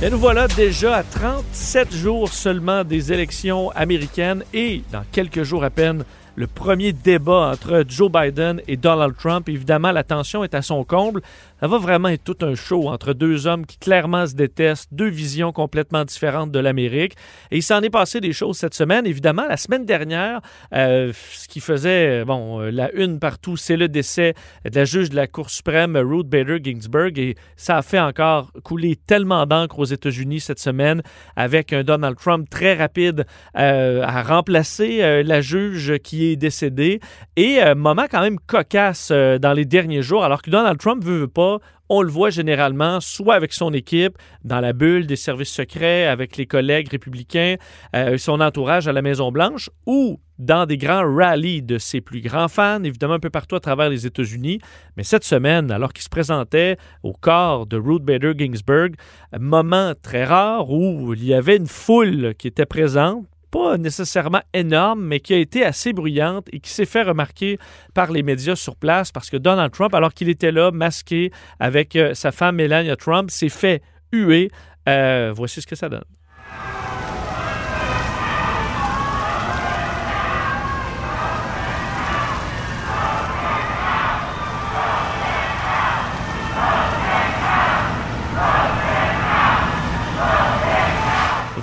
Et nous voilà déjà à 37 jours seulement des élections américaines et dans quelques jours à peine le premier débat entre Joe Biden et Donald Trump. Évidemment, la tension est à son comble. Ça va vraiment être tout un show entre deux hommes qui clairement se détestent, deux visions complètement différentes de l'Amérique. Et il s'en est passé des choses cette semaine. Évidemment, la semaine dernière, euh, ce qui faisait bon, euh, la une partout, c'est le décès de la juge de la Cour suprême, Ruth Bader Ginsburg. Et ça a fait encore couler tellement d'encre aux États-Unis cette semaine avec un Donald Trump très rapide euh, à remplacer la juge qui est décédée. Et moment quand même cocasse dans les derniers jours, alors que Donald Trump veut, veut pas on le voit généralement soit avec son équipe, dans la bulle des services secrets, avec les collègues républicains, euh, son entourage à la Maison-Blanche, ou dans des grands rallyes de ses plus grands fans, évidemment un peu partout à travers les États-Unis. Mais cette semaine, alors qu'il se présentait au corps de Ruth Bader Ginsburg, moment très rare où il y avait une foule qui était présente, pas nécessairement énorme, mais qui a été assez bruyante et qui s'est fait remarquer par les médias sur place parce que Donald Trump, alors qu'il était là, masqué avec euh, sa femme Melania Trump, s'est fait huer. Euh, voici ce que ça donne.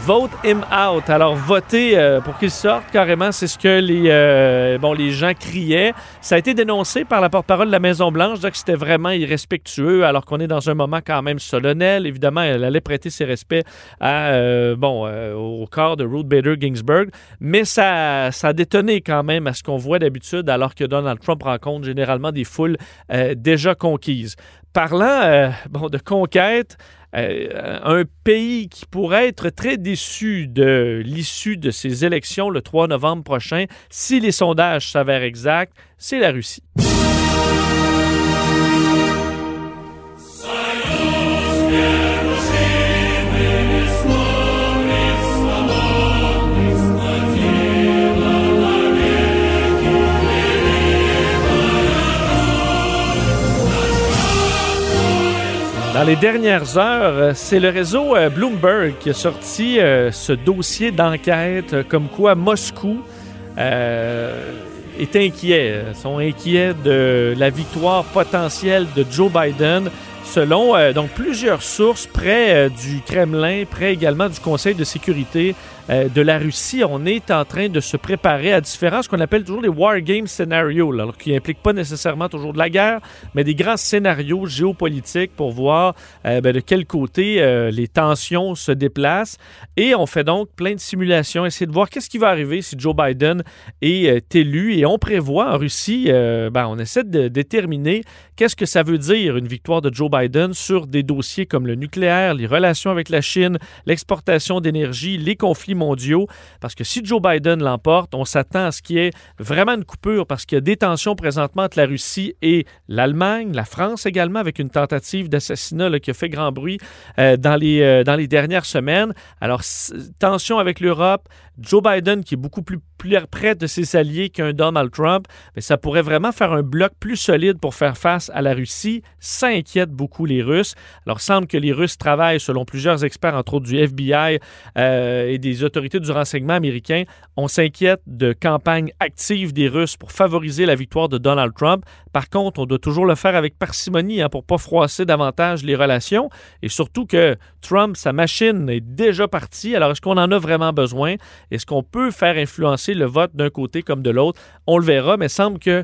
Vote him out. Alors, voter euh, pour qu'il sorte, carrément, c'est ce que les, euh, bon, les gens criaient. Ça a été dénoncé par la porte-parole de la Maison-Blanche, que c'était vraiment irrespectueux, alors qu'on est dans un moment quand même solennel. Évidemment, elle allait prêter ses respects à, euh, bon, au corps de Ruth Bader Ginsburg. Mais ça, ça a détonné quand même à ce qu'on voit d'habitude, alors que Donald Trump rencontre généralement des foules déjà conquises. Parlant bon, de conquête, euh, un pays qui pourrait être très déçu de l'issue de ces élections le 3 novembre prochain, si les sondages s'avèrent exacts, c'est la Russie. Dans les dernières heures, euh, c'est le réseau euh, Bloomberg qui a sorti euh, ce dossier d'enquête comme quoi Moscou est inquiet, sont inquiets de la victoire potentielle de Joe Biden selon donc plusieurs sources près du Kremlin, près également du Conseil de sécurité euh, de la Russie, on est en train de se préparer à différents, ce qu'on appelle toujours les war game scénarios, alors qui n'impliquent pas nécessairement toujours de la guerre, mais des grands scénarios géopolitiques pour voir euh, ben, de quel côté euh, les tensions se déplacent. Et on fait donc plein de simulations, essayer de voir qu'est-ce qui va arriver si Joe Biden est élu. Et on prévoit en Russie, ben, on essaie de déterminer qu'est-ce que ça veut dire une victoire de Joe Biden sur des dossiers comme le nucléaire, les relations avec la Chine, l'exportation d'énergie, les conflits mondiaux. Parce que si Joe Biden l'emporte, on s'attend à ce qu'il y ait vraiment une coupure parce qu'il y a des tensions présentement entre la Russie et l'Allemagne, la France également, avec une tentative d'assassinat qui a fait grand bruit euh, dans, les, euh, dans les dernières semaines. Alors, tension avec l'Europe, Joe Biden qui est beaucoup plus, près de ses alliés qu'un Donald Trump, mais ça pourrait vraiment faire un bloc plus solide pour faire face à la Russie. Ça inquiète beaucoup les Russes. Alors, semble que les Russes travaillent, selon plusieurs experts, entre autres du FBI euh, et des autorités du renseignement américain, on s'inquiète de campagnes actives des Russes pour favoriser la victoire de Donald Trump. Par contre, on doit toujours le faire avec parcimonie hein, pour ne pas froisser davantage les relations. Et surtout que Trump, sa machine est déjà partie. Alors, est-ce qu'on en a vraiment besoin? Est-ce qu'on peut faire influencer le vote d'un côté comme de l'autre? On le verra, mais il semble que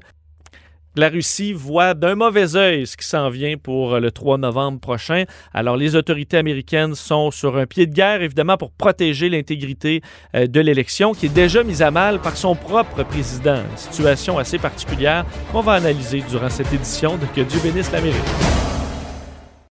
la Russie voit d'un mauvais œil ce qui s'en vient pour le 3 novembre prochain. Alors, les autorités américaines sont sur un pied de guerre, évidemment, pour protéger l'intégrité euh, de l'élection, qui est déjà mise à mal par son propre président. Une situation assez particulière qu'on va analyser durant cette édition de Que Dieu bénisse l'Amérique.